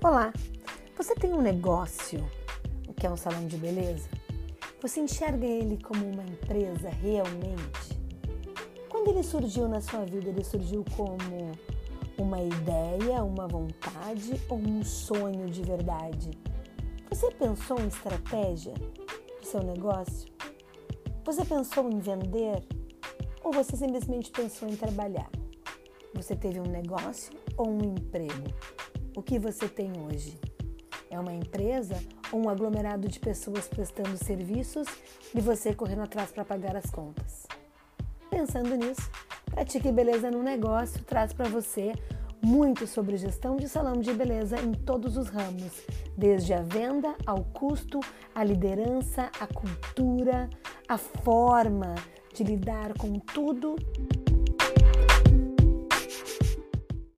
Olá, você tem um negócio que é um salão de beleza? Você enxerga ele como uma empresa realmente? Quando ele surgiu na sua vida, ele surgiu como uma ideia, uma vontade ou um sonho de verdade? Você pensou em estratégia do seu negócio? Você pensou em vender? Ou você simplesmente pensou em trabalhar? Você teve um negócio ou um emprego? O que você tem hoje? É uma empresa ou um aglomerado de pessoas prestando serviços e você correndo atrás para pagar as contas? Pensando nisso, Pratique Beleza no Negócio traz para você muito sobre gestão de salão de beleza em todos os ramos, desde a venda ao custo, a liderança, a cultura, a forma de lidar com tudo